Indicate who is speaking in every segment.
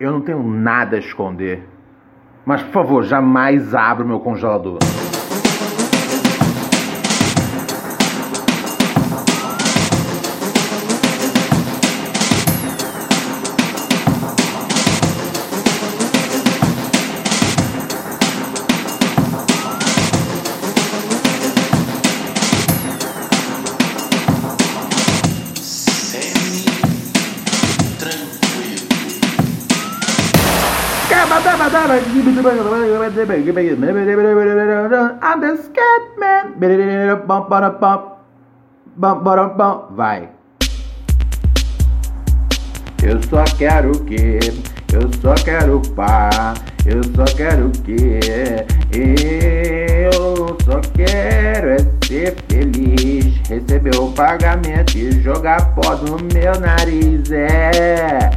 Speaker 1: Eu não tenho nada a esconder. Mas, por favor, jamais abra o meu congelador. I'm the scat man. Bum, bada, bum. Bum, bada, bum. Vai. Eu só quero o quê? Eu só quero pá. Eu só quero o quê? Eu só quero é ser feliz. Receber o pagamento e jogar pó no meu nariz. É.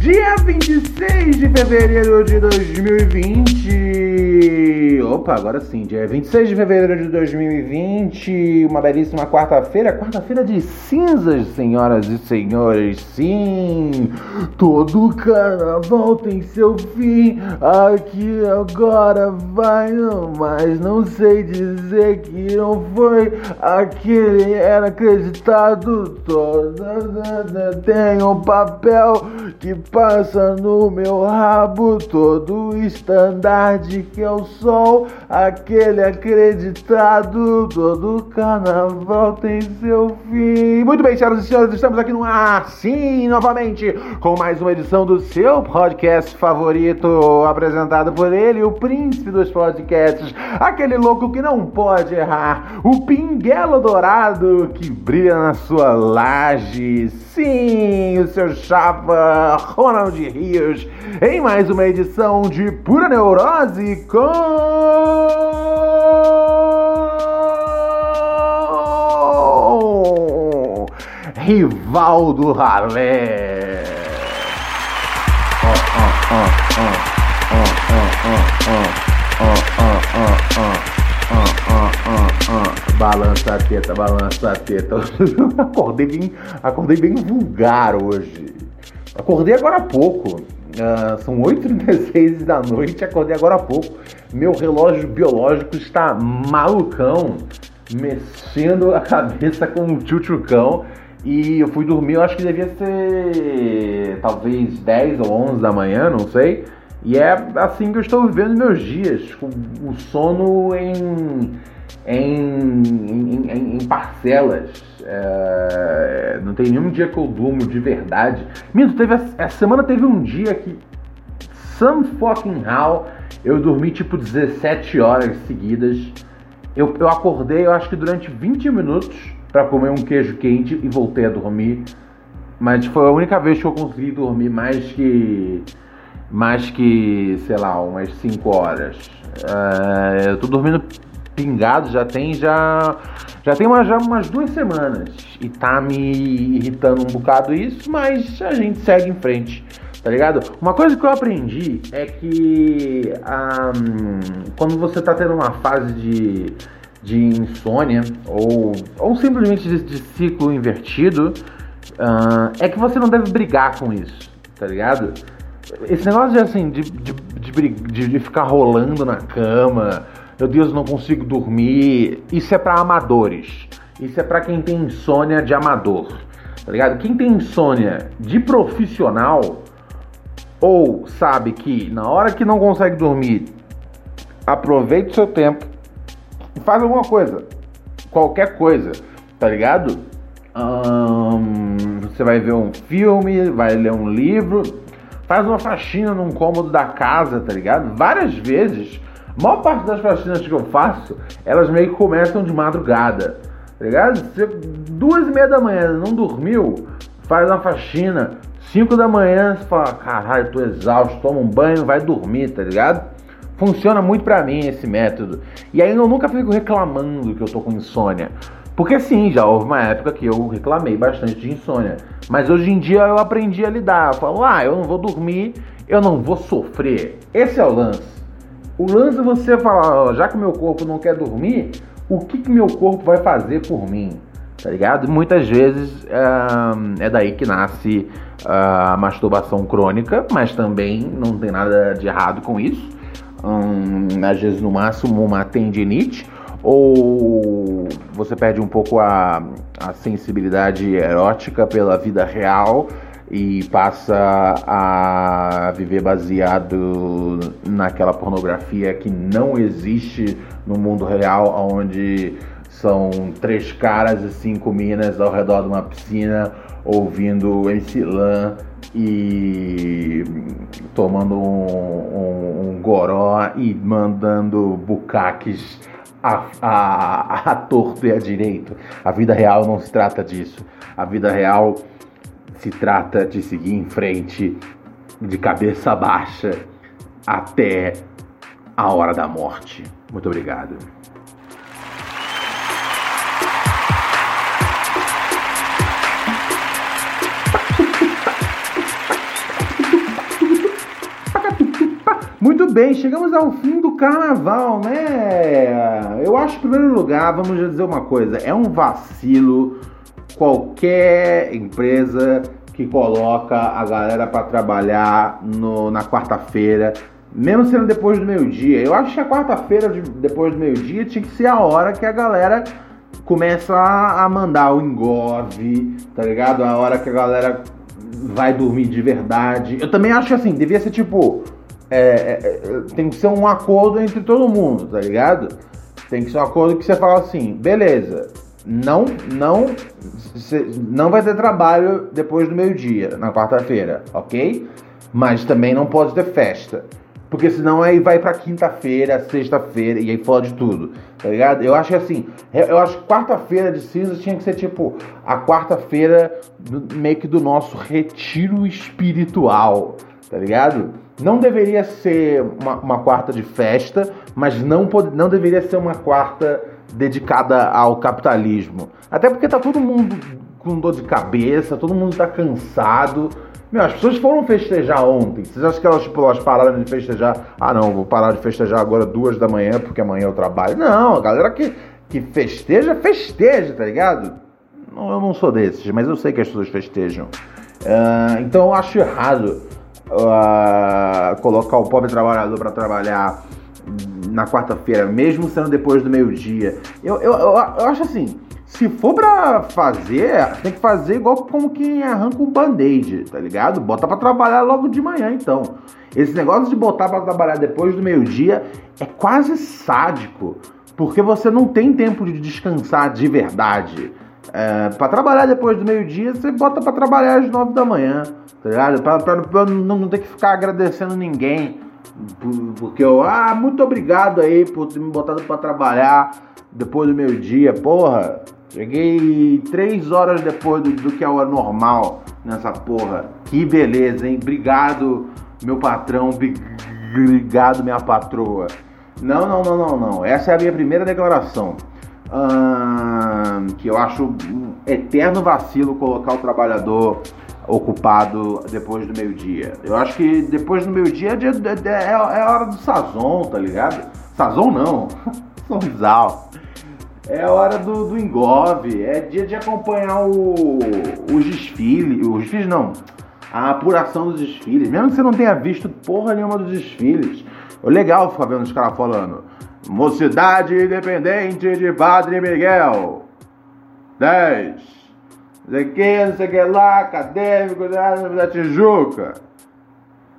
Speaker 1: Dia 26 de fevereiro de 2020. Opa, agora sim, dia 26 de fevereiro de 2020. Uma belíssima quarta-feira. Quarta-feira de cinzas, senhoras e senhores. Sim, todo carnaval tem seu fim. Aqui agora vai, mas não sei dizer que não foi. Aquele era acreditado. Toda tem um papel que passa no meu rabo todo estandarte que o sol, aquele acreditado, todo carnaval tem seu fim. Muito bem, senhoras e senhores, estamos aqui no ar, sim, novamente, com mais uma edição do seu podcast favorito, apresentado por ele, o príncipe dos podcasts, aquele louco que não pode errar, o pinguelo dourado que brilha na sua laje, sim, o seu chapa Ronald Rios, em mais uma edição de Pura Neurose com Rivaldo Ralé. Balança a teta, balança a teta. acordei bem, acordei bem vulgar hoje. Acordei agora há pouco. Ah, são 8h16 da noite, acordei agora há pouco. Meu relógio biológico está malucão, mexendo a cabeça com um tchutchucão. E eu fui dormir, eu acho que devia ser talvez 10 ou 11 da manhã, não sei. E é assim que eu estou vivendo meus dias, com o sono em, em, em- em parcelas. É, não tem nenhum dia que eu durmo de verdade. Minto, teve, essa semana teve um dia que, some fucking how, eu dormi tipo 17 horas seguidas. Eu, eu acordei, eu acho que durante 20 minutos para comer um queijo quente e voltei a dormir. Mas foi a única vez que eu consegui dormir mais que. Mais que, sei lá, umas 5 horas. É, eu tô dormindo pingado, já tem já. Já tem uma, já umas duas semanas. E tá me irritando um bocado isso, mas a gente segue em frente. Tá ligado? Uma coisa que eu aprendi é que ah, quando você tá tendo uma fase de, de insônia ou, ou simplesmente de, de ciclo invertido, ah, é que você não deve brigar com isso, tá ligado? Esse negócio de assim, de, de, de- de ficar rolando na cama, meu Deus, não consigo dormir, isso é pra amadores. Isso é pra quem tem insônia de amador, tá ligado? Quem tem insônia de profissional ou sabe que na hora que não consegue dormir, aproveite seu tempo e faz alguma coisa. Qualquer coisa, tá ligado? Você vai ver um filme, vai ler um livro, faz uma faxina num cômodo da casa, tá ligado? Várias vezes, a maior parte das faxinas que eu faço, elas meio que começam de madrugada, tá ligado? Você, duas e meia da manhã não dormiu, faz uma faxina. 5 da manhã você fala, caralho, tô exausto, toma um banho, vai dormir, tá ligado? Funciona muito pra mim esse método. E aí eu nunca fico reclamando que eu tô com insônia. Porque sim, já houve uma época que eu reclamei bastante de insônia. Mas hoje em dia eu aprendi a lidar. Eu falo, ah, eu não vou dormir, eu não vou sofrer. Esse é o lance. O lance é você falar, já que meu corpo não quer dormir, o que, que meu corpo vai fazer por mim? Tá ligado? Muitas vezes é, é daí que nasce a masturbação crônica, mas também não tem nada de errado com isso. Hum, às vezes, no máximo, uma tendinite ou você perde um pouco a, a sensibilidade erótica pela vida real e passa a viver baseado naquela pornografia que não existe no mundo real, onde são três caras e cinco minas ao redor de uma piscina ouvindo MC e tomando um, um, um goró e mandando bucaques a, a, a torto e a direito. A vida real não se trata disso. A vida real se trata de seguir em frente de cabeça baixa até a hora da morte. Muito obrigado. Muito bem, chegamos ao fim do carnaval, né? Eu acho, em primeiro lugar, vamos dizer uma coisa: é um vacilo qualquer empresa que coloca a galera para trabalhar no, na quarta-feira, mesmo sendo depois do meio-dia. Eu acho que a quarta-feira, de, depois do meio-dia, tinha que ser a hora que a galera começa a, a mandar o engove, tá ligado? A hora que a galera vai dormir de verdade. Eu também acho que assim, devia ser tipo é, é, é, tem que ser um acordo entre todo mundo, tá ligado? Tem que ser um acordo que você fala assim, beleza, não, não, não vai ter trabalho depois do meio-dia, na quarta-feira, ok? Mas também não pode ter festa. Porque senão aí vai pra quinta-feira, sexta-feira e aí fode tudo, tá ligado? Eu acho que assim, eu acho que quarta-feira de cinza tinha que ser tipo a quarta-feira meio que do nosso retiro espiritual, tá ligado? Não deveria ser uma, uma quarta de festa, mas não, pode, não deveria ser uma quarta dedicada ao capitalismo. Até porque tá todo mundo com dor de cabeça, todo mundo tá cansado. Meu, as pessoas foram festejar ontem. Vocês acham que elas, tipo, elas pararam de festejar? Ah, não, vou parar de festejar agora duas da manhã porque amanhã eu trabalho. Não, a galera que, que festeja, festeja, tá ligado? Não, eu não sou desses, mas eu sei que as pessoas festejam. Uh, então eu acho errado uh, colocar o pobre trabalhador para trabalhar na quarta-feira, mesmo sendo depois do meio-dia. Eu, eu, eu, eu, acho assim, se for pra fazer, tem que fazer igual como quem arranca um band-aid, tá ligado? Bota pra trabalhar logo de manhã, então. Esse negócio de botar para trabalhar depois do meio-dia é quase sádico, porque você não tem tempo de descansar de verdade. É, para trabalhar depois do meio-dia, você bota para trabalhar às nove da manhã, tá ligado? Pra, pra, pra não, não ter que ficar agradecendo ninguém. Porque eu, ah, muito obrigado aí por ter me botado para trabalhar depois do meio-dia. Porra, cheguei três horas depois do, do que é o normal nessa porra. Que beleza, hein? Obrigado, meu patrão. Obrigado, minha patroa. Não, não, não, não, não. Essa é a minha primeira declaração hum, que eu acho um eterno vacilo colocar o trabalhador ocupado depois do meio-dia. Eu acho que depois do meio-dia é, é, é, a hora do sazon, tá ligado? Sazon não, sorrisal. É hora do, do engove, é dia de acompanhar o, os desfiles, os desfiles não, a apuração dos desfiles, mesmo que você não tenha visto porra nenhuma dos desfiles. É legal ficar vendo os caras falando, Mocidade Independente de Padre Miguel. 10. Sei que, não sei que lá, acadêmico da Tijuca.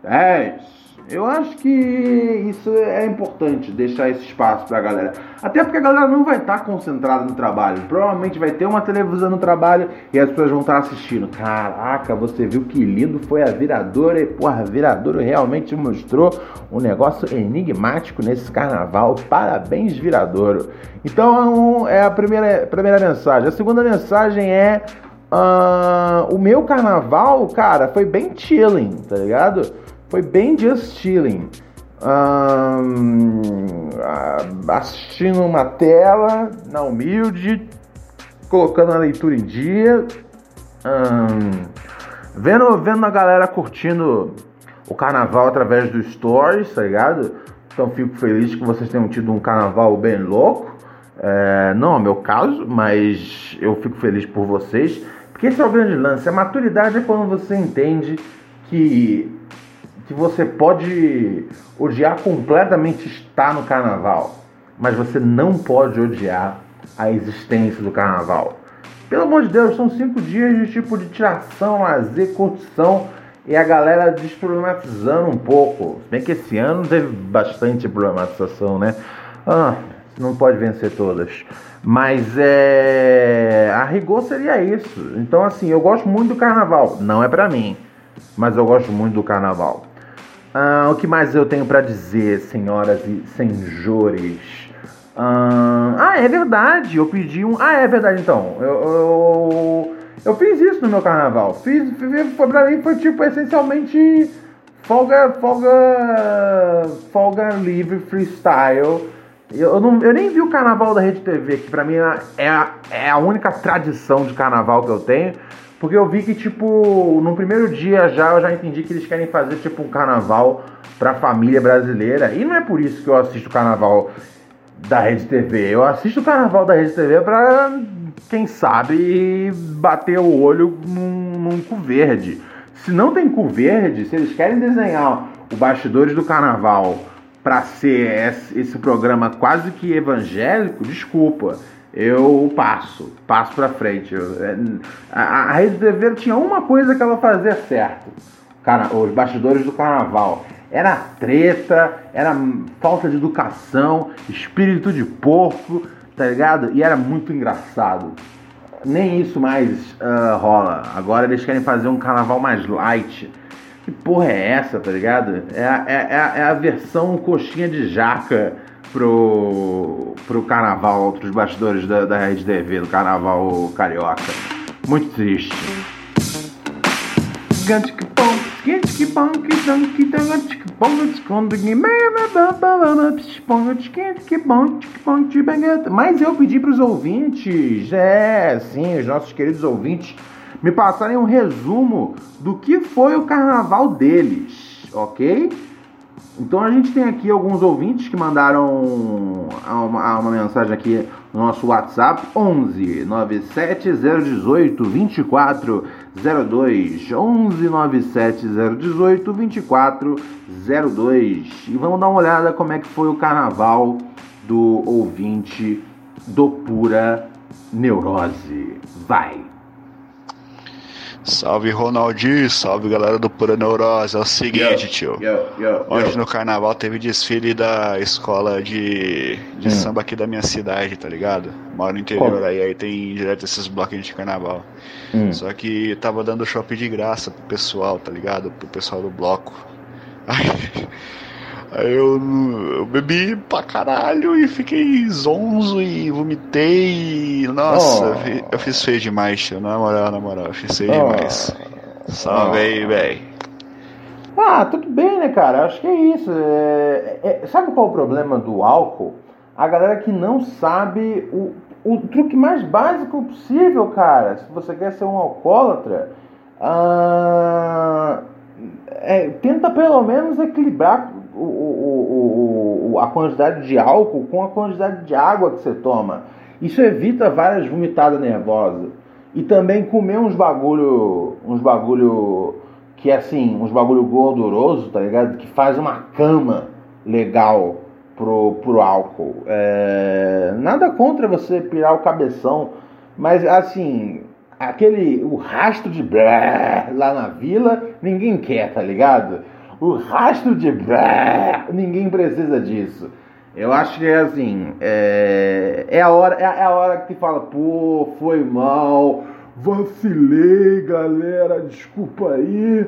Speaker 1: 10. Eu acho que isso é importante, deixar esse espaço pra galera. Até porque a galera não vai estar tá concentrada no trabalho. Provavelmente vai ter uma televisão no trabalho e as pessoas vão estar tá assistindo. Caraca, você viu que lindo foi a viradora e, porra, a viradora realmente mostrou um negócio enigmático nesse carnaval. Parabéns, viradouro. Então é a primeira, primeira mensagem. A segunda mensagem é Uh, o meu carnaval, cara, foi bem chilling, tá ligado? Foi bem just chilling. Uh, assistindo uma tela na humilde, colocando a leitura em dia, uh, vendo, vendo a galera curtindo o carnaval através dos stories, tá ligado? Então fico feliz que vocês tenham tido um carnaval bem louco. É, não é o meu caso, mas eu fico feliz por vocês. Porque esse é o grande lance. A maturidade é quando você entende que, que você pode odiar completamente estar no carnaval, mas você não pode odiar a existência do carnaval. Pelo amor de Deus, são cinco dias de tipo de tiração, lazer, curtição e a galera desproblematizando um pouco. Se bem que esse ano teve bastante problematização, né? Ah, não pode vencer todas. Mas é. A rigor seria isso. Então, assim, eu gosto muito do carnaval. Não é pra mim, mas eu gosto muito do carnaval. Ah, o que mais eu tenho para dizer, senhoras e senhores? Ah, ah, é verdade. Eu pedi um. Ah, é verdade então. Eu, eu, eu fiz isso no meu carnaval. Fiz, fiz pra mim foi tipo essencialmente folga, folga, folga livre freestyle eu, não, eu nem vi o carnaval da Rede TV, que pra mim é a, é a única tradição de carnaval que eu tenho. Porque eu vi que, tipo, no primeiro dia já eu já entendi que eles querem fazer, tipo, um carnaval pra família brasileira. E não é por isso que eu assisto o carnaval da Rede TV. Eu assisto o carnaval da Rede TV pra, quem sabe, bater o olho num, num cu verde. Se não tem cu verde, se eles querem desenhar o bastidores do carnaval para ser esse programa quase que evangélico, desculpa, eu passo, passo para frente. É, a, a Rede TV tinha uma coisa que ela fazia certo, cara, os bastidores do carnaval. Era treta, era falta de educação, espírito de porco, tá ligado? E era muito engraçado. Nem isso mais uh, rola. Agora eles querem fazer um carnaval mais light que porra é essa, tá ligado? É é, é, é a versão coxinha de jaca pro, pro carnaval, outros bastidores da, da Rede TV, do carnaval carioca. Muito triste. Mas eu pedi para os ouvintes, é, sim, os nossos queridos ouvintes, me passarem um resumo do que foi o carnaval deles, ok? Então a gente tem aqui alguns ouvintes que mandaram uma, uma mensagem aqui no nosso WhatsApp 11 97 018 24 02 11 97 018 24 02 e vamos dar uma olhada como é que foi o carnaval do ouvinte do Pura Neurose. Vai!
Speaker 2: Salve Ronaldinho, salve galera do Pura Neurose. É o seguinte, tio. Hoje no carnaval teve desfile da escola de, de hum. samba aqui da minha cidade, tá ligado? Moro no interior aí, aí tem direto esses bloquinhos de carnaval. Hum. Só que tava dando shopping de graça pro pessoal, tá ligado? Pro pessoal do bloco. Aí, Aí eu, eu bebi pra caralho e fiquei zonzo e vomitei. Nossa, oh. eu, eu fiz feio demais. Na moral, na moral, eu fiz feio oh. demais. Salve aí, véi.
Speaker 1: Ah, tudo bem, né, cara? Acho que é isso. É, é, sabe qual é o problema do álcool? A galera que não sabe o, o truque mais básico possível, cara. Se você quer ser um alcoólatra, ah, é, tenta pelo menos equilibrar o, o, a quantidade de álcool com a quantidade de água que você toma. Isso evita várias vomitadas nervosas. E também comer uns bagulho, uns bagulho que é assim, uns bagulho gorduroso, tá ligado? Que faz uma cama legal pro, pro álcool. É, nada contra você pirar o cabeção, mas assim, aquele o rastro de lá na vila, ninguém quer, tá ligado? O rastro de ninguém precisa disso. Eu acho que é assim, é, é a hora, é, é a hora que fala, pô, foi mal, vacilei, galera, desculpa aí.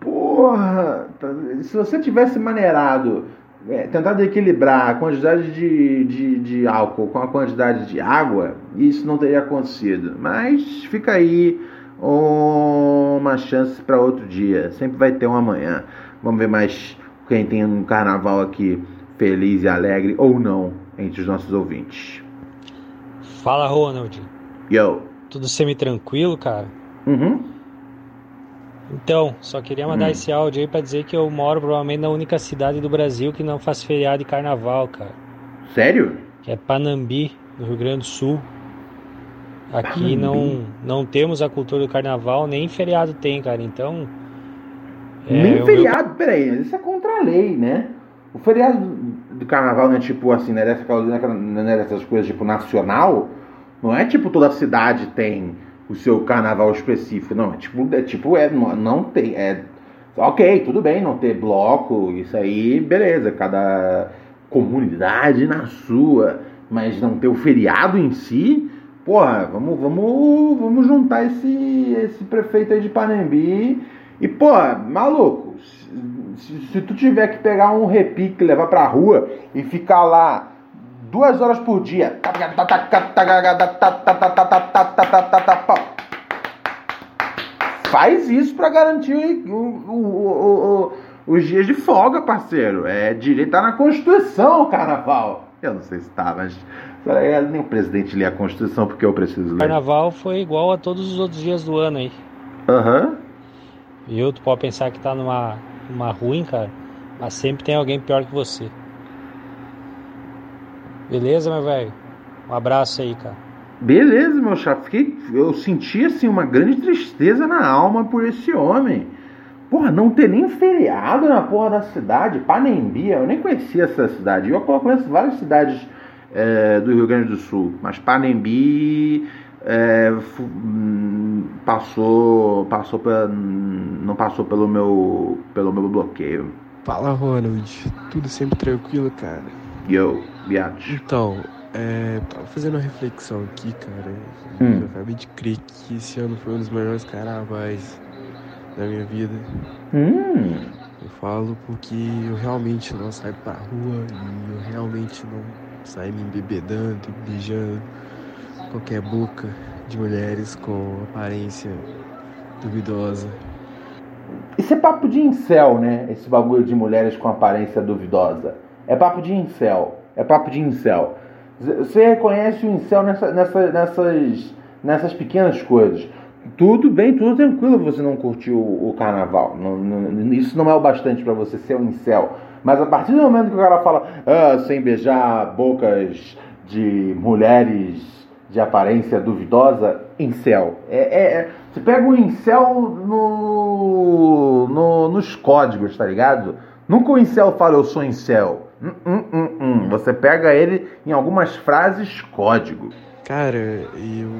Speaker 1: Porra, tá, se você tivesse maneirado é, tentado equilibrar a quantidade de, de, de, álcool com a quantidade de água, isso não teria acontecido. Mas fica aí uma chance para outro dia. Sempre vai ter um amanhã. Vamos ver mais quem tem um carnaval aqui feliz e alegre ou não entre os nossos ouvintes.
Speaker 3: Fala, Ronald.
Speaker 1: Yo.
Speaker 3: Tudo semi-tranquilo, cara?
Speaker 1: Uhum.
Speaker 3: Então, só queria mandar hum. esse áudio aí pra dizer que eu moro provavelmente na única cidade do Brasil que não faz feriado de carnaval, cara.
Speaker 1: Sério?
Speaker 3: Que é Panambi, no Rio Grande do Sul. Aqui não, não temos a cultura do carnaval, nem feriado tem, cara. Então.
Speaker 1: É, nem feriado, meu... peraí, isso é contra a lei, né? O feriado do carnaval não é tipo assim, né? Dessa, né, dessas coisas tipo nacional. Não é tipo toda cidade tem o seu carnaval específico. Não, é tipo, é tipo, é, não, não tem. É, ok, tudo bem não ter bloco, isso aí, beleza. Cada comunidade na sua, mas não ter o feriado em si porra, vamos, vamos, vamos juntar esse, esse prefeito aí de Panembi e, porra, maluco, se, se, tu tiver que pegar um repique, levar pra rua e ficar lá duas horas por dia, faz isso pra garantir o, o, o, os dias de folga, parceiro. É direito, tá na Constituição o carnaval. Eu não sei se tá, mas nem o presidente lê a Constituição porque eu preciso ler.
Speaker 3: Carnaval foi igual a todos os outros dias do ano aí.
Speaker 1: Aham. Uhum.
Speaker 3: Viu? Tu pode pensar que tá numa, numa ruim, cara, mas sempre tem alguém pior que você. Beleza, meu velho? Um abraço aí, cara.
Speaker 1: Beleza, meu chapa. Fiquei, eu senti assim uma grande tristeza na alma por esse homem. Porra, não ter nem feriado na porra da cidade. Panembi, eu nem conhecia essa cidade. Eu conheço várias cidades é, do Rio Grande do Sul, mas Panembi é, hum, passou, passou pra, não passou pelo meu, pelo meu bloqueio.
Speaker 4: Fala Ronald, tudo sempre tranquilo, cara.
Speaker 1: Yo, Biatch.
Speaker 4: Então, é, tava fazendo uma reflexão aqui, cara. Hum. Eu acabei de crer que esse ano foi um dos melhores carnavais da minha vida.
Speaker 1: Hum.
Speaker 4: Eu falo porque eu realmente não saio pra rua e eu realmente não sair me embebedando e beijando qualquer boca de mulheres com aparência duvidosa.
Speaker 1: Isso é papo de incel, né? Esse bagulho de mulheres com aparência duvidosa. É papo de incel. É papo de incel. Você reconhece o incel nessa, nessa, nessas, nessas pequenas coisas. Tudo bem, tudo tranquilo você não curtir o, o carnaval. Não, não, isso não é o bastante para você ser um incel. Mas a partir do momento que o cara fala ah, sem beijar bocas de mulheres de aparência duvidosa, incel. É, é, é, você pega o incel no, no, nos códigos, tá ligado? Nunca o incel fala eu sou incel. Hum, hum, hum, hum. Você pega ele em algumas frases código.
Speaker 4: Cara, eu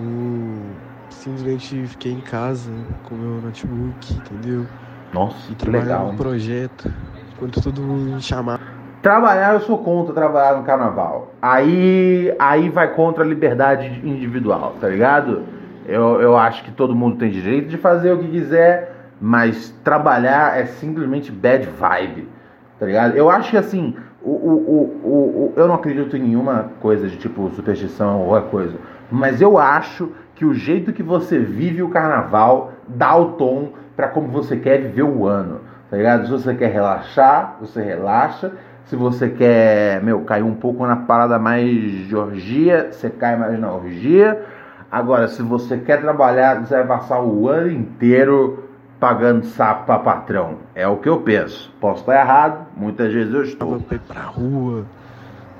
Speaker 4: simplesmente fiquei em casa com meu notebook, entendeu?
Speaker 1: Nossa,
Speaker 4: e
Speaker 1: que legal.
Speaker 4: um projeto quando todo mundo me chamar.
Speaker 1: Trabalhar, eu sou contra trabalhar no carnaval. Aí, aí vai contra a liberdade individual, tá ligado? Eu, eu acho que todo mundo tem direito de fazer o que quiser, mas trabalhar é simplesmente bad vibe, tá ligado? Eu acho que assim, o, o, o, o, eu não acredito em nenhuma coisa de tipo superstição ou qualquer coisa, mas eu acho que o jeito que você vive o carnaval dá o tom para como você quer viver o ano. Tá ligado? Se você quer relaxar, você relaxa. Se você quer, meu, cair um pouco na parada mais de orgia, você cai mais na orgia. Agora, se você quer trabalhar, você vai passar o ano inteiro pagando sapo pra patrão. É o que eu penso. Posso estar errado, muitas vezes eu estou.
Speaker 4: Pra ir pra rua,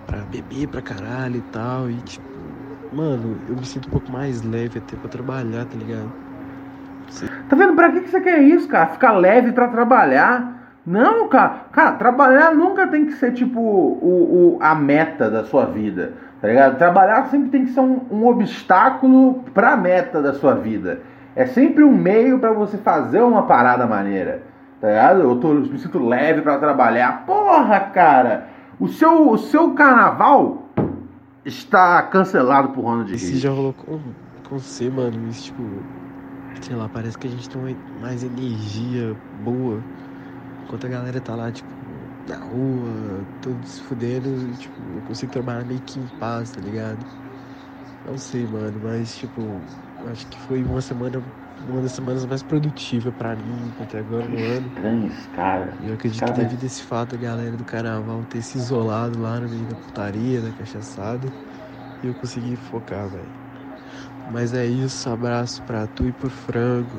Speaker 4: pra beber pra caralho e tal. E tipo, mano, eu me sinto um pouco mais leve até pra trabalhar, tá ligado?
Speaker 1: Tá vendo? Pra que, você quer isso, cara? Ficar leve para trabalhar. Não, cara. Cara, trabalhar nunca tem que ser tipo o, o, a meta da sua vida. Tá ligado? Trabalhar sempre tem que ser um, um obstáculo pra meta da sua vida. É sempre um meio para você fazer uma parada maneira. Tá ligado? Eu tô, me sinto leve para trabalhar. Porra, cara! O seu, o seu carnaval está cancelado por Ronald Reagan.
Speaker 4: Esse já rolou com, com você, mano. Isso, tipo, sei lá, parece que a gente tem mais energia boa. Enquanto a galera tá lá, tipo, na rua, todos se fudendo, tipo, eu consigo trabalhar meio que em paz, tá ligado? Não sei, mano, mas tipo, acho que foi uma semana, uma das semanas mais produtivas pra mim até agora no ano.
Speaker 1: Estranho esse cara.
Speaker 4: E eu acredito
Speaker 1: Cara,
Speaker 4: que devido a esse fato a galera do carnaval ter se isolado lá no meio da putaria, da cachaçada, e eu consegui focar, velho. Mas é isso, abraço pra tu e pro frango.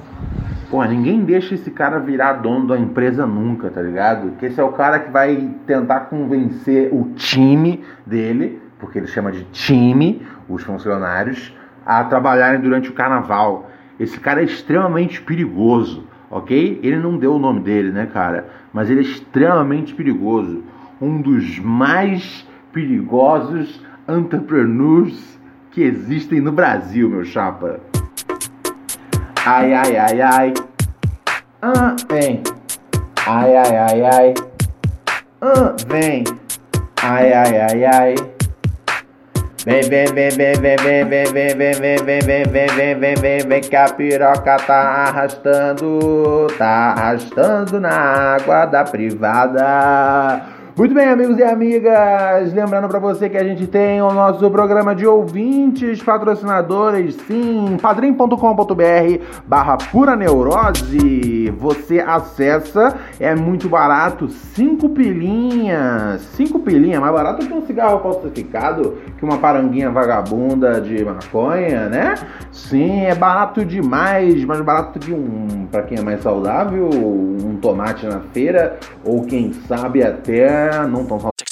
Speaker 1: Pô, ninguém deixa esse cara virar dono da empresa nunca, tá ligado? Porque esse é o cara que vai tentar convencer o time dele, porque ele chama de time, os funcionários, a trabalharem durante o carnaval. Esse cara é extremamente perigoso, ok? Ele não deu o nome dele, né, cara? Mas ele é extremamente perigoso. Um dos mais perigosos entrepreneurs que existem no Brasil, meu chapa. Ai, ai, ai, ai. Ah, vem. Ai, ai, ai, ai. Ah, vem. Ai, ai, ai, ai. Vem, vem, vem, vem, vem, vem, vem, vem, vem, vem, vem, vem, vem, vem, vem, vem, vem, que a piroca tá arrastando, tá arrastando na água da privada. Muito bem, amigos e amigas, lembrando para você que a gente tem o nosso programa de ouvintes, patrocinadores, sim, padrim.com.br barra pura neurose. Você acessa, é muito barato, cinco pilinhas, cinco pilinhas, mais barato que um cigarro falsificado, que uma paranguinha vagabunda de maconha, né? Sim, é barato demais, mais barato que um, para quem é mais saudável, um tomate na feira, ou quem sabe até não tão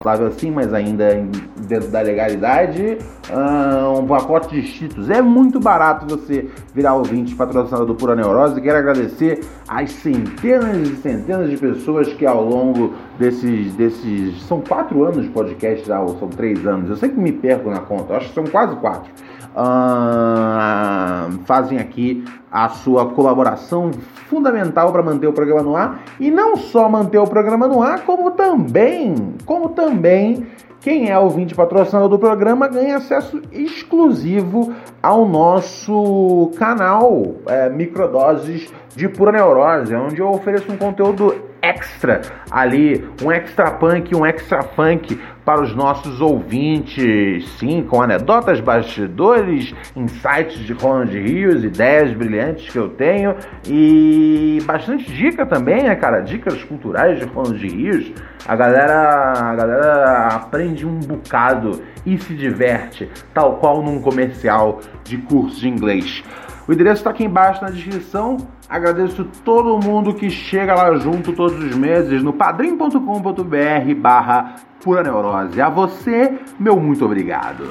Speaker 1: Saudável assim, mas ainda dentro da legalidade, ah, um pacote de cheetos. É muito barato você virar ouvinte patrocinador do Pura Neurose. Quero agradecer às centenas e centenas de pessoas que ao longo desses, desses são quatro anos de podcast ou são três anos, eu sempre me perco na conta, acho que são quase quatro. Ah, fazem aqui a sua colaboração fundamental para manter o programa no ar. E não só manter o programa no ar, como também, como também quem é ouvinte patrocinador do programa ganha acesso exclusivo ao nosso canal é, Microdoses de Pura Neurose, onde eu ofereço um conteúdo extra ali, um extra punk, um extra funk para os nossos ouvintes, sim, com anedotas, bastidores, insights de Ronald Rios, ideias brilhantes que eu tenho e bastante dica também, né, cara? Dicas culturais de Ronald Rios. A galera, a galera aprende um bocado e se diverte, tal qual num comercial de curso de inglês. O endereço está aqui embaixo na descrição. Agradeço todo mundo que chega lá junto todos os meses no padrim.com.br barra pura neurose. A você, meu muito obrigado.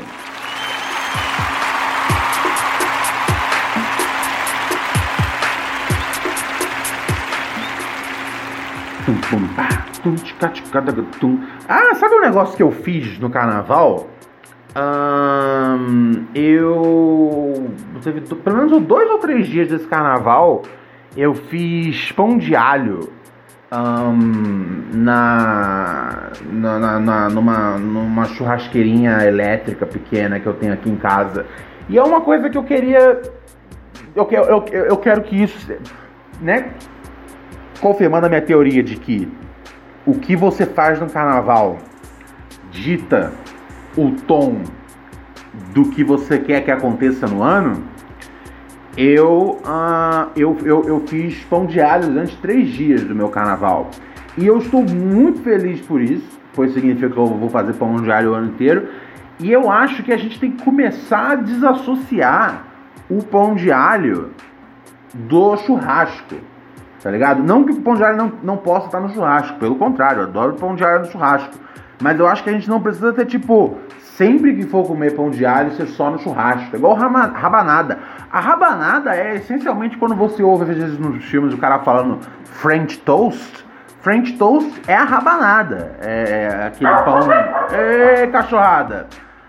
Speaker 1: Ah, sabe um negócio que eu fiz no carnaval? Eu. Teve pelo menos dois ou três dias desse carnaval. Eu fiz pão de alho na, na, na- na- numa, numa churrasqueirinha elétrica pequena que eu tenho aqui em casa. E é uma coisa que eu queria. Eu, eu, eu, eu quero que isso. Né? Confirmando a minha teoria de que o que você faz no carnaval dita o tom do que você quer que aconteça no ano, eu, ah, eu, eu, eu fiz pão de alho durante três dias do meu carnaval. E eu estou muito feliz por isso, pois significa que eu vou fazer pão de alho o ano inteiro. E eu acho que a gente tem que começar a desassociar o pão de alho do churrasco. Tá ligado? Não que o pão de alho não, não possa estar no churrasco, pelo contrário, eu adoro o pão de alho no churrasco. Mas eu acho que a gente não precisa ter, tipo, sempre que for comer pão de alho, ser só no churrasco. É igual rabanada. A rabanada é essencialmente quando você ouve, às vezes, nos filmes, o cara falando French toast. French toast é a rabanada. É, é aquele pão. É, cachorrada!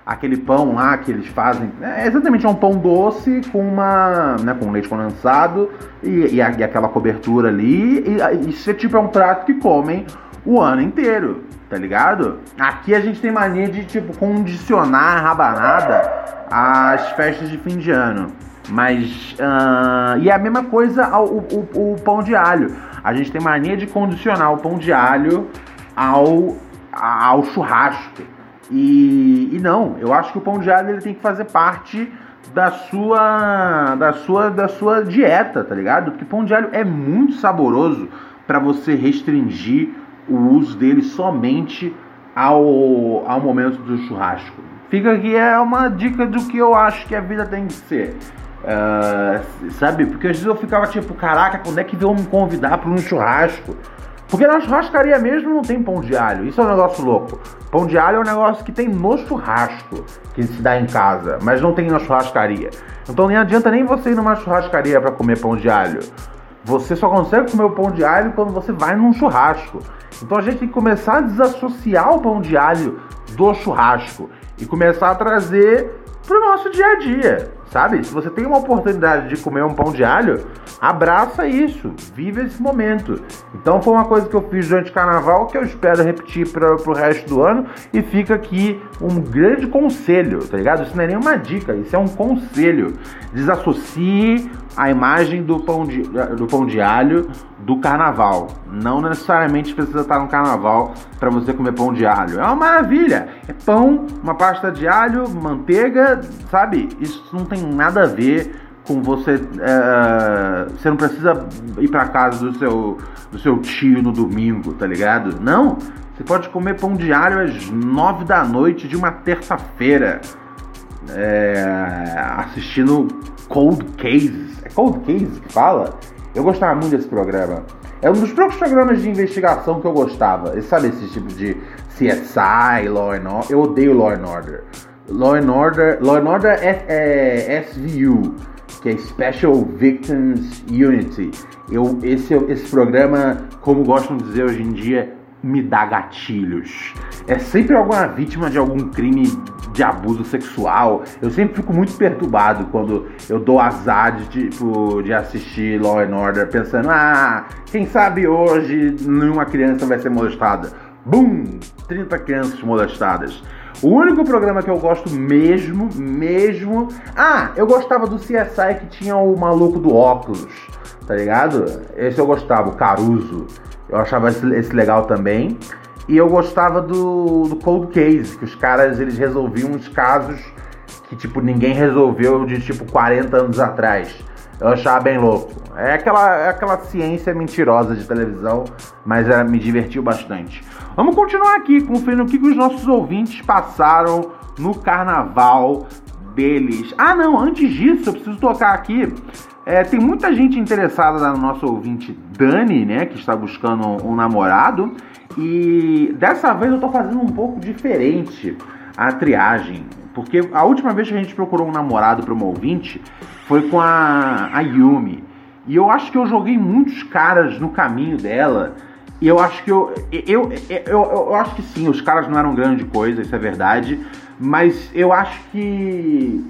Speaker 1: aquele pão lá que eles fazem. É exatamente é um pão doce com uma. Né, com leite condensado e, e, e aquela cobertura ali. E isso é tipo é um prato que comem o ano inteiro, tá ligado? Aqui a gente tem mania de tipo condicionar a rabanada às festas de fim de ano. Mas. Uh, e é a mesma coisa ao, o, o, o pão de alho. A gente tem mania de condicionar o pão de alho ao, ao churrasco. E, e não, eu acho que o pão de alho ele tem que fazer parte da sua da sua da sua dieta, tá ligado? Porque pão de alho é muito saboroso para você restringir o uso dele somente ao, ao momento do churrasco. Fica aqui é uma dica do que eu acho que a vida tem que ser. Uh, sabe? Porque às vezes eu ficava tipo, caraca, quando é que vão me convidar para um churrasco? Porque na churrascaria mesmo não tem pão de alho. Isso é um negócio louco. Pão de alho é um negócio que tem no churrasco, que se dá em casa, mas não tem na churrascaria. Então nem adianta nem você ir numa churrascaria para comer pão de alho. Você só consegue comer o pão de alho quando você vai num churrasco. Então a gente tem que começar a desassociar o pão de alho do churrasco e começar a trazer pro nosso dia a dia. Sabe? Se você tem uma oportunidade de comer um pão de alho, abraça isso, vive esse momento. Então foi uma coisa que eu fiz durante o carnaval que eu espero repetir para o resto do ano e fica aqui um grande conselho, tá ligado? Isso não é nenhuma dica, isso é um conselho. Desassocie a imagem do pão de, do pão de alho do carnaval. Não necessariamente precisa estar no carnaval para você comer pão de alho. É uma maravilha. É pão, uma pasta de alho, manteiga, sabe? Isso não tem nada a ver com você. É, você não precisa ir para casa do seu, do seu tio no domingo, tá ligado? Não. Você pode comer pão de alho às nove da noite de uma terça-feira. É, assistindo Cold Cases. Cold Cases que fala? Eu gostava muito desse programa. É um dos poucos programas de investigação que eu gostava. Sabe esse tipo de CSI, Law and Order? Eu odeio Law and Order. Law and Order, Law and Order é, é SVU, que é Special Victims Unity. Eu, esse, esse programa, como gostam de dizer hoje em dia, me dá gatilhos. É sempre alguma vítima de algum crime de abuso sexual. Eu sempre fico muito perturbado quando eu dou azar de, tipo, de assistir Law and Order pensando, ah, quem sabe hoje nenhuma criança vai ser molestada. Bum! 30 crianças molestadas. O único programa que eu gosto mesmo, mesmo. Ah, eu gostava do CSI que tinha o maluco do óculos, tá ligado? Esse eu gostava, o Caruso. Eu achava esse, legal também. E eu gostava do, do Cold Case, que os caras eles resolviam uns casos que tipo ninguém resolveu de tipo 40 anos atrás. Eu achava bem louco. É aquela, é aquela ciência mentirosa de televisão, mas me divertiu bastante. Vamos continuar aqui conferindo o que, que os nossos ouvintes passaram no carnaval deles. Ah, não, antes disso, eu preciso tocar aqui. É, tem muita gente interessada no nosso ouvinte Dani, né, que está buscando um namorado. E dessa vez eu tô fazendo um pouco diferente a triagem. Porque a última vez que a gente procurou um namorado para uma ouvinte foi com a, a Yumi. E eu acho que eu joguei muitos caras no caminho dela. E eu acho que eu eu, eu, eu, eu acho que sim, os caras não eram grande coisa, isso é verdade. Mas eu acho que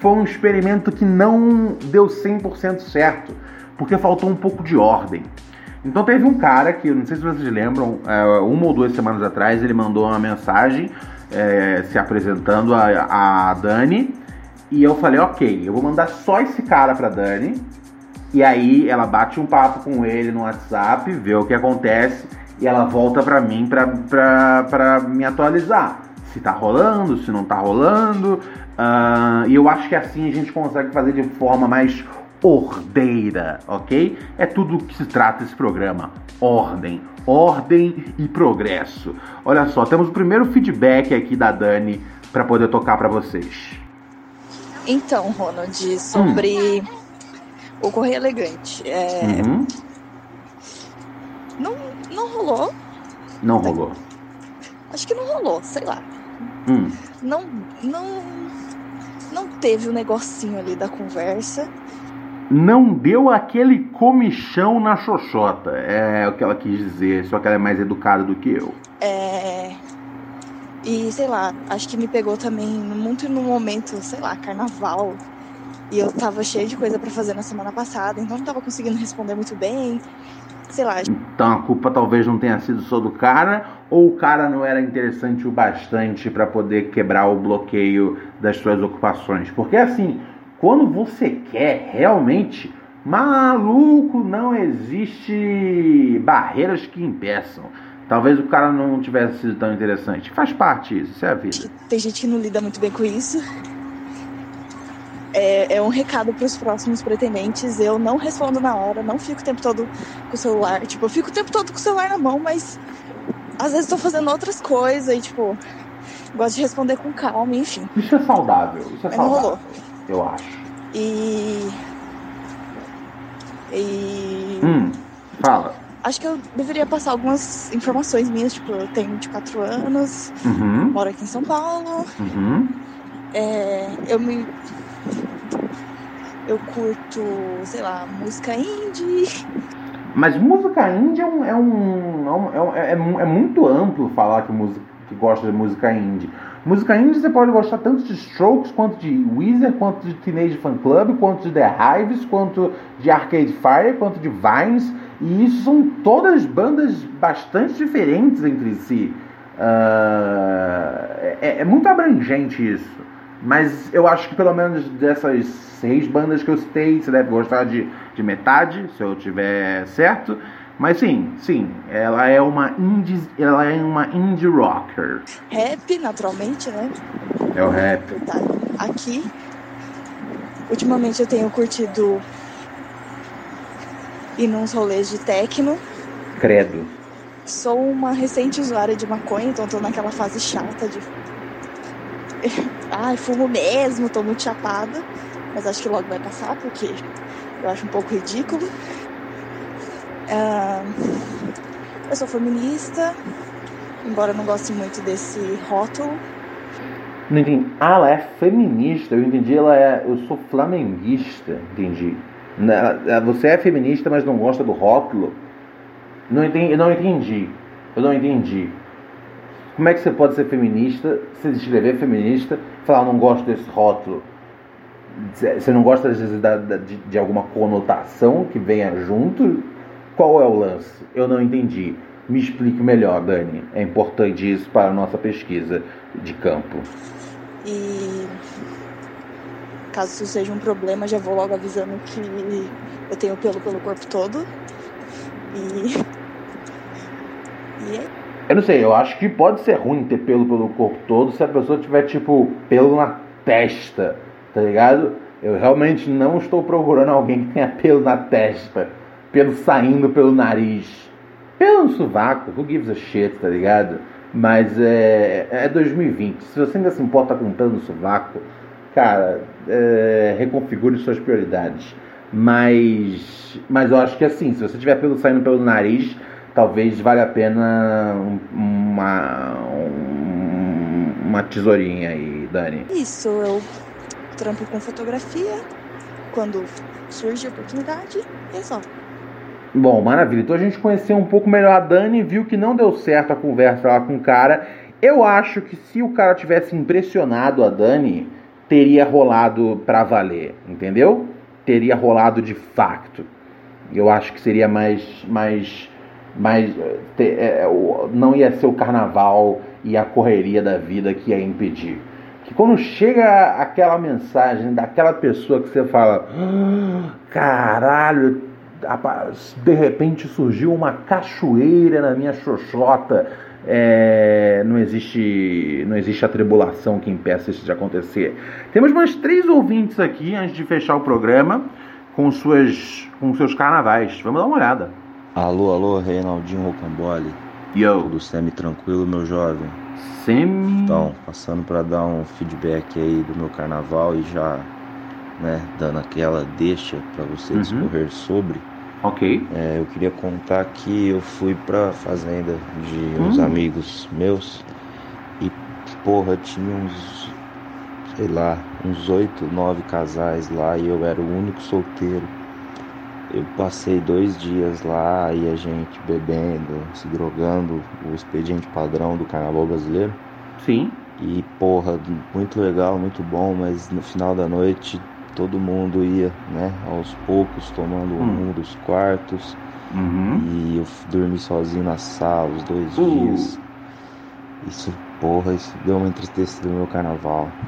Speaker 1: foi um experimento que não deu 100% certo. Porque faltou um pouco de ordem. Então teve um cara que, não sei se vocês lembram, é, uma ou duas semanas atrás, ele mandou uma mensagem é, se apresentando a, a Dani. E eu falei, ok, eu vou mandar só esse cara pra Dani. E aí ela bate um papo com ele no WhatsApp, vê o que acontece e ela volta pra mim pra, pra, pra me atualizar. Se tá rolando, se não tá rolando. Uh, e eu acho que assim a gente consegue fazer de forma mais ordeira, ok? É tudo o que se trata esse programa. Ordem, ordem e progresso. Olha só, temos o primeiro feedback aqui da Dani para poder tocar para vocês.
Speaker 5: Então, Ronald, sobre hum. o Correio Elegante. É... Uhum. Não, não rolou.
Speaker 1: Não rolou.
Speaker 5: Acho que não rolou, sei lá.
Speaker 1: Hum.
Speaker 5: Não, não, não teve o um negocinho ali da conversa.
Speaker 1: Não deu aquele comichão na xoxota. É o que ela quis dizer, só que ela é mais educada do que eu.
Speaker 5: É. E sei lá, acho que me pegou também muito no momento, sei lá, carnaval. E eu tava cheia de coisa para fazer na semana passada, então não tava conseguindo responder muito bem sei lá.
Speaker 1: Então a culpa talvez não tenha sido só do cara, ou o cara não era interessante o bastante para poder quebrar o bloqueio das suas ocupações. Porque assim, quando você quer realmente, maluco, não existe barreiras que impeçam. Talvez o cara não tivesse sido tão interessante. Faz parte isso, isso é a vida.
Speaker 5: Tem gente que não lida muito bem com isso é, é um recado para os próximos pretendentes. Eu não respondo na hora, não fico o tempo todo com o celular. Tipo, eu fico o tempo todo com o celular na mão, mas às vezes estou fazendo outras coisas e, tipo, gosto de responder com calma, enfim.
Speaker 1: Isso é saudável, isso é
Speaker 5: mas
Speaker 1: saudável.
Speaker 5: Não rolou.
Speaker 1: Eu acho.
Speaker 5: E. E.
Speaker 1: Hum, fala.
Speaker 5: Acho que eu deveria passar algumas informações minhas, tipo, eu tenho 24 anos,
Speaker 1: uhum.
Speaker 5: moro aqui em São Paulo.
Speaker 1: Uhum.
Speaker 5: É, eu me eu curto, sei lá, música indie.
Speaker 1: Mas música indie é um, é, um, é, um, é, é, é muito amplo falar que, música, que gosta de música indie. Música indie você pode gostar tanto de Strokes, quanto de Weezer, quanto de Teenage Fan Club, quanto de The Hives, quanto de Arcade Fire, quanto de Vines. E isso são todas bandas bastante diferentes entre si. Uh, é, é muito abrangente isso. Mas eu acho que pelo menos dessas seis bandas que eu citei, você deve gostar de, de metade, se eu tiver certo. Mas sim, sim, ela é uma indie, ela é uma indie rocker.
Speaker 5: Rap, naturalmente, né?
Speaker 1: É o rap.
Speaker 5: Tá aqui. Ultimamente eu tenho curtido ir nos rolês de techno.
Speaker 1: Credo.
Speaker 5: Sou uma recente usuária de maconha, então tô naquela fase chata de ai, fumo mesmo, tô muito chapada. Mas acho que logo vai passar, porque eu acho um pouco ridículo. eu sou feminista, embora não goste muito desse rótulo.
Speaker 1: Não entendi. Ah, ela é feminista. Eu entendi, ela é. Eu sou flamenguista, entendi. Você é feminista, mas não gosta do rótulo? Não entendi, eu não entendi. Eu não entendi. Como é que você pode ser feminista, se escrever feminista, falar não gosto desse rótulo? Você não gosta de, de, de alguma conotação que venha junto? Qual é o lance? Eu não entendi. Me explique melhor, Dani. É importante isso para a nossa pesquisa de campo.
Speaker 5: E caso isso seja um problema, já vou logo avisando que eu tenho pelo pelo corpo todo. E. E é
Speaker 1: eu não sei, eu acho que pode ser ruim ter pelo pelo corpo todo se a pessoa tiver, tipo, pelo na testa, tá ligado? Eu realmente não estou procurando alguém que tenha pelo na testa, pelo saindo pelo nariz, pelo no sovaco, who gives a shit, tá ligado? Mas é, é 2020, se você ainda se importa com pelo no sovaco, cara, é, reconfigure suas prioridades. Mas, mas eu acho que assim, se você tiver pelo saindo pelo nariz, talvez valha a pena uma, uma tesourinha aí, Dani.
Speaker 5: Isso, eu trampo com fotografia quando surge a oportunidade e é só.
Speaker 1: Bom, maravilha. Então a gente conheceu um pouco melhor a Dani, viu que não deu certo a conversa lá com o cara. Eu acho que se o cara tivesse impressionado a Dani, teria rolado pra valer, entendeu? Teria rolado de facto. Eu acho que seria mais, mais mas te, é, não ia ser o carnaval e a correria da vida que ia impedir. Que quando chega aquela mensagem daquela pessoa que você fala, ah, caralho, de repente surgiu uma cachoeira na minha xoxota. É, não existe não existe atribulação que impeça isso de acontecer. Temos mais três ouvintes aqui antes de fechar o programa com suas com seus carnavais. Vamos dar uma olhada.
Speaker 6: Alô, alô, Reinaldinho Rocambole.
Speaker 1: Yo.
Speaker 6: Tudo semi-tranquilo, meu jovem?
Speaker 1: Semi.
Speaker 6: Então, passando para dar um feedback aí do meu carnaval e já, né, dando aquela deixa para você
Speaker 1: Uhum.
Speaker 6: discorrer sobre.
Speaker 1: Ok.
Speaker 6: É, eu queria contar que eu fui pra fazenda de uns
Speaker 1: Hum.
Speaker 6: amigos meus e, porra, tinha uns, sei lá, uns oito, nove casais lá e eu era o único solteiro. Eu passei dois dias lá e a gente bebendo, se drogando, o expediente padrão do carnaval brasileiro.
Speaker 1: Sim.
Speaker 6: E, porra, muito legal, muito bom, mas no final da noite todo mundo ia, né, aos poucos, tomando
Speaker 1: Hum.
Speaker 6: um dos quartos.
Speaker 1: Uhum.
Speaker 6: E eu dormi sozinho na sala os dois
Speaker 1: Uh.
Speaker 6: dias. Isso, porra, isso deu uma entristecida no meu carnaval.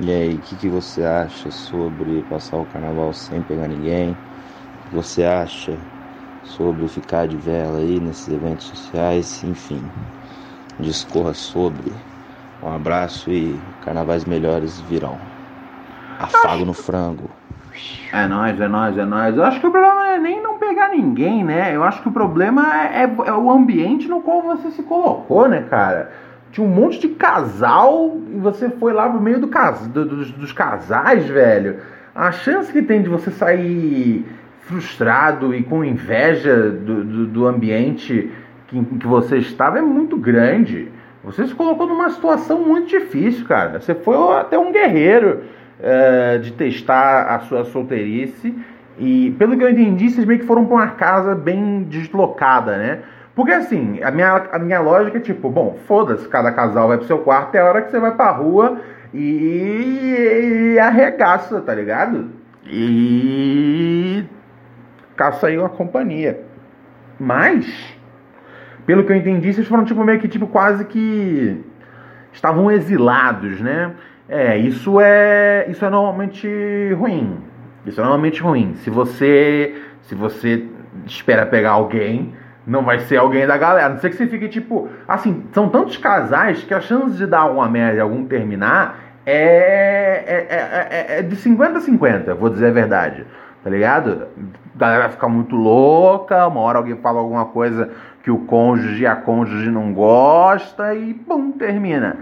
Speaker 6: E aí, o que, que você acha sobre passar o carnaval sem pegar ninguém? Você acha sobre ficar de vela aí nesses eventos sociais? Enfim, discorra sobre. Um abraço e carnavais melhores virão. Afago no frango.
Speaker 1: É nóis, é nóis, é nóis. Eu acho que o problema não é nem não pegar ninguém, né? Eu acho que o problema é, é- é o ambiente no qual você se colocou, né, cara? Tinha um monte de casal e você foi lá pro meio do cas do- dos, dos casais, velho. A chance que tem de você sair frustrado e com inveja do, do, do ambiente que, em que você estava é muito grande. Você se colocou numa situação muito difícil, cara. Você foi até um guerreiro eh, de testar a sua solteirice. E pelo que eu entendi, vocês meio que foram pra uma casa bem deslocada, né? Porque assim, a minha, a minha lógica é tipo, bom, foda-se, cada casal vai pro seu quarto, é a hora que você vai pra rua e, e arregaça, tá ligado? E caça aí uma companhia. Mas, pelo que eu entendi, vocês foram tipo meio que tipo quase que estavam exilados, né? É, isso é isso é normalmente ruim. Isso é normalmente ruim. Se você se você espera pegar alguém, não vai ser alguém da galera. A Não sei que você fique tipo, assim, são tantos casais que a chance de dar alguma merda e algum terminar é, é, é, é- é de 50 a 50, vou dizer a verdade. Tá ligado? A galera vai ficar muito louca, uma hora alguém fala alguma coisa que o cônjuge e a cônjuge não gosta e pum, termina.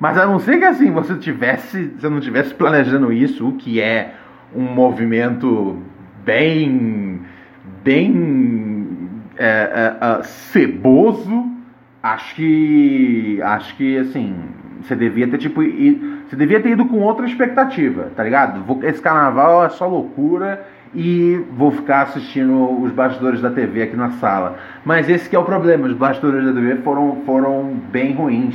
Speaker 1: Mas a não ser que assim, você tivesse, você não tivesse planejando isso, o que é um movimento bem, bem é, é, é, ceboso, acho que, acho que assim, você devia ter tipo, i- você devia ter ido com outra expectativa, tá ligado? Esse carnaval é só loucura e vou ficar assistindo os bastidores da TV aqui na sala. Mas esse que é o problema, os bastidores da TV foram, foram bem ruins.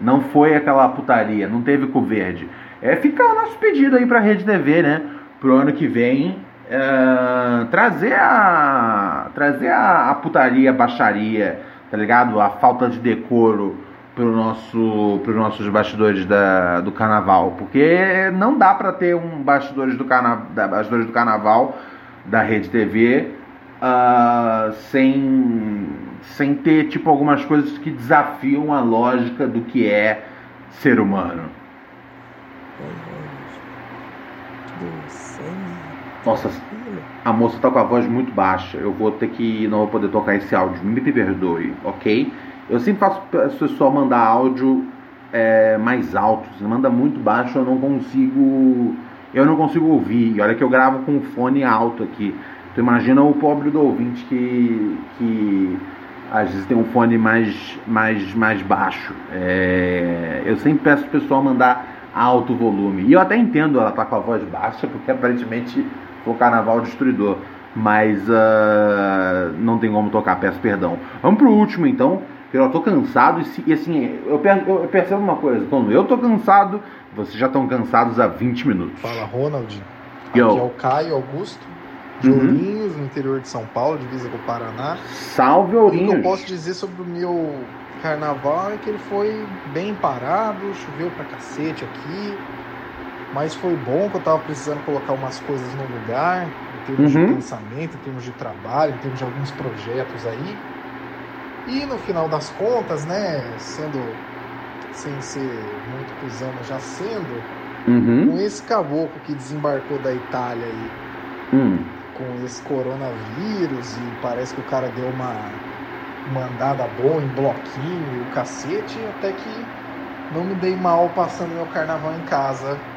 Speaker 1: Não foi aquela putaria, não teve cu verde. É ficar o nosso pedido aí pra Rede TV, né? Pro ano que vem. é, trazer a. Trazer a, a putaria, a baixaria, tá ligado? A falta de decoro pro nosso, pros nossos bastidores da, do carnaval. Porque não dá pra ter um bastidores do, carna, da, bastidores do carnaval da Rede TV ah, sem, sem ter tipo algumas coisas que desafiam a lógica do que é ser humano. Nossa, a moça tá com a voz muito baixa. Eu vou ter que. Não vou poder tocar esse áudio. Me perdoe, ok? Eu sempre faço o pessoal mandar áudio é, mais alto. Se manda muito baixo, eu não consigo. Eu não consigo ouvir. E olha que eu gravo com o fone alto aqui. Tu imagina o pobre do ouvinte que. que às vezes tem um fone mais, mais, mais baixo. É, eu sempre peço pro pessoal mandar alto volume. E eu até entendo ela tá com a voz baixa, porque aparentemente foi o carnaval destruidor. Mas ah, não tem como tocar, peço perdão. Vamos pro último então, eu tô cansado e, assim, eu, per- eu percebo uma coisa, quando eu tô cansado, vocês já estão cansados há 20 minutos.
Speaker 7: Fala, Ronald. Aqui
Speaker 1: Yo.
Speaker 7: é o Caio Augusto, de
Speaker 1: Uhum.
Speaker 7: Ourinhos, no interior de São Paulo, divisa com o Paraná.
Speaker 1: Salve,
Speaker 7: E o que
Speaker 1: Ourinhos.
Speaker 7: eu posso dizer sobre o meu carnaval é que ele foi bem parado, choveu pra cacete aqui, mas foi bom que eu tava precisando colocar umas coisas no lugar, em termos
Speaker 1: Uhum.
Speaker 7: de pensamento, em termos de trabalho, em termos de alguns projetos aí. E no final das contas, né, sendo sem ser muito cuzão, mas já sendo,
Speaker 1: Uhum.
Speaker 7: com esse caboclo que desembarcou da Itália aí,
Speaker 1: Hum.
Speaker 7: com esse coronavírus e parece que o cara deu uma mandada boa em bloquinho e o cacete, até que não me dei mal passando meu carnaval em casa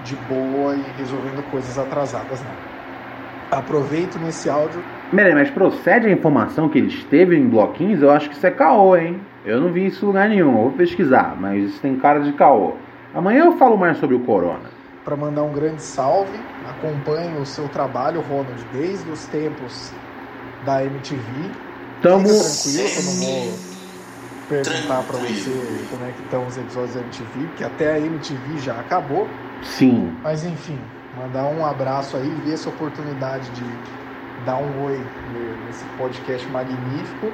Speaker 7: de boa e resolvendo coisas atrasadas, não. Aproveito nesse áudio.
Speaker 1: Peraí, mas procede a informação que ele esteve em bloquinhos? Eu acho que isso é caô, hein? Eu não vi isso em lugar nenhum, eu vou pesquisar, mas isso tem cara de caô. Amanhã eu falo mais sobre o corona.
Speaker 7: Para mandar um grande salve, acompanho o seu trabalho, Ronald, desde os tempos da MTV.
Speaker 1: Tamo...
Speaker 7: Fica tranquilo, que eu não vou perguntar para você como é que estão os episódios da MTV, porque até a MTV já acabou.
Speaker 1: Sim.
Speaker 7: Mas enfim, mandar um abraço aí, ver essa oportunidade de dar um oi nesse podcast magnífico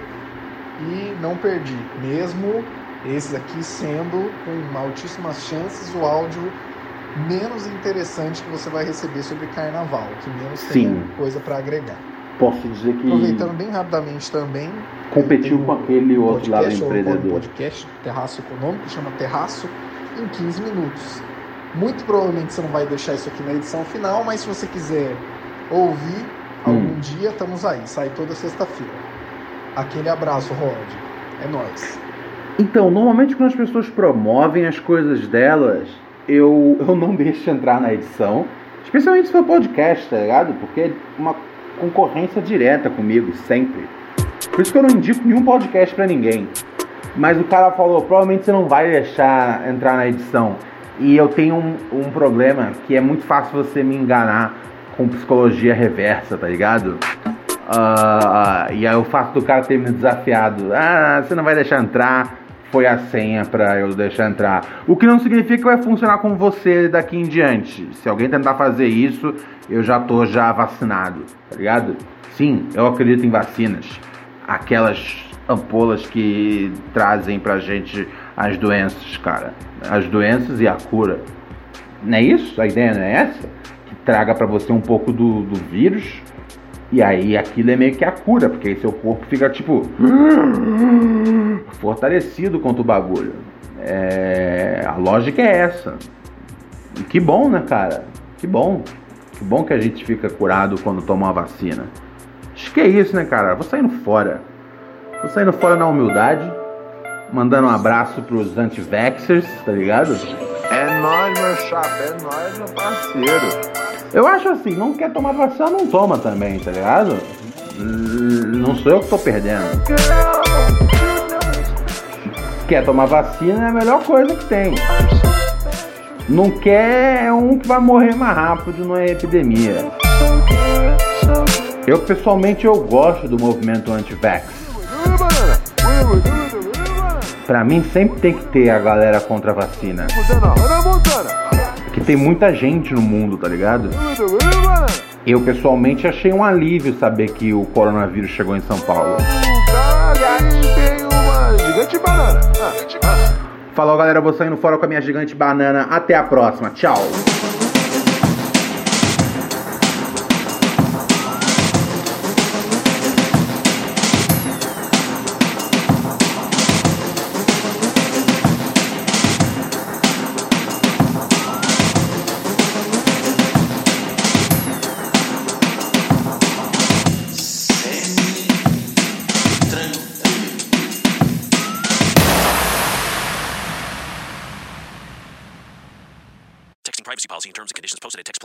Speaker 7: e não perdi, mesmo esses aqui sendo com altíssimas chances o áudio menos interessante que você vai receber sobre carnaval, que menos
Speaker 1: Sim.
Speaker 7: tem coisa para agregar.
Speaker 1: Posso dizer que
Speaker 7: Aproveitando bem rapidamente também,
Speaker 1: competiu com
Speaker 7: um
Speaker 1: aquele outro lá do
Speaker 7: podcast, ou um
Speaker 1: empreendedor.
Speaker 7: podcast Terraço Econômico, que chama Terraço em 15 minutos. Muito provavelmente você não vai deixar isso aqui na edição final, mas se você quiser ouvir dia, estamos aí. Sai toda sexta-feira. Aquele abraço, Rod. É nóis.
Speaker 1: Então, normalmente quando as pessoas promovem as coisas delas, eu, eu não deixo entrar na edição. Especialmente se for podcast, tá ligado? Porque é uma concorrência direta comigo, sempre. Por isso que eu não indico nenhum podcast pra ninguém. Mas o cara falou, provavelmente você não vai deixar entrar na edição. E eu tenho um, um problema que é muito fácil você me enganar com psicologia reversa, tá ligado? Ah, e aí o fato do cara ter me desafiado, ah, você não vai deixar entrar, foi a senha pra eu deixar entrar. O que não significa que vai funcionar com você daqui em diante. Se alguém tentar fazer isso, eu já tô já vacinado, tá ligado? Sim, eu acredito em vacinas. Aquelas ampolas que trazem pra gente as doenças, cara. As doenças e a cura. Não é isso? A ideia não é essa? Traga pra você um pouco do, do vírus. E aí aquilo é meio que a cura, porque aí seu corpo fica tipo. fortalecido contra o bagulho. É, a lógica é essa. E que bom, né, cara? Que bom. Que bom que a gente fica curado quando toma uma vacina. Acho que é isso, né, cara? Vou saindo fora. Tô saindo fora na humildade. Mandando um abraço pros anti-vaxxers, tá ligado?
Speaker 8: É nóis, meu chapa, é nóis, meu parceiro.
Speaker 1: Eu acho assim, não quer tomar vacina, não toma também, tá ligado? Não sou eu que tô perdendo. Quer tomar vacina é a melhor coisa que tem. Não quer é um que vai morrer mais rápido numa epidemia. Eu pessoalmente eu gosto do movimento anti-vax. Pra mim sempre tem que ter a galera contra a vacina. Porque tem muita gente no mundo, tá ligado? Eu pessoalmente achei um alívio saber que o coronavírus chegou em São Paulo. Falou galera, eu vou saindo fora com a minha gigante banana. Até a próxima, tchau.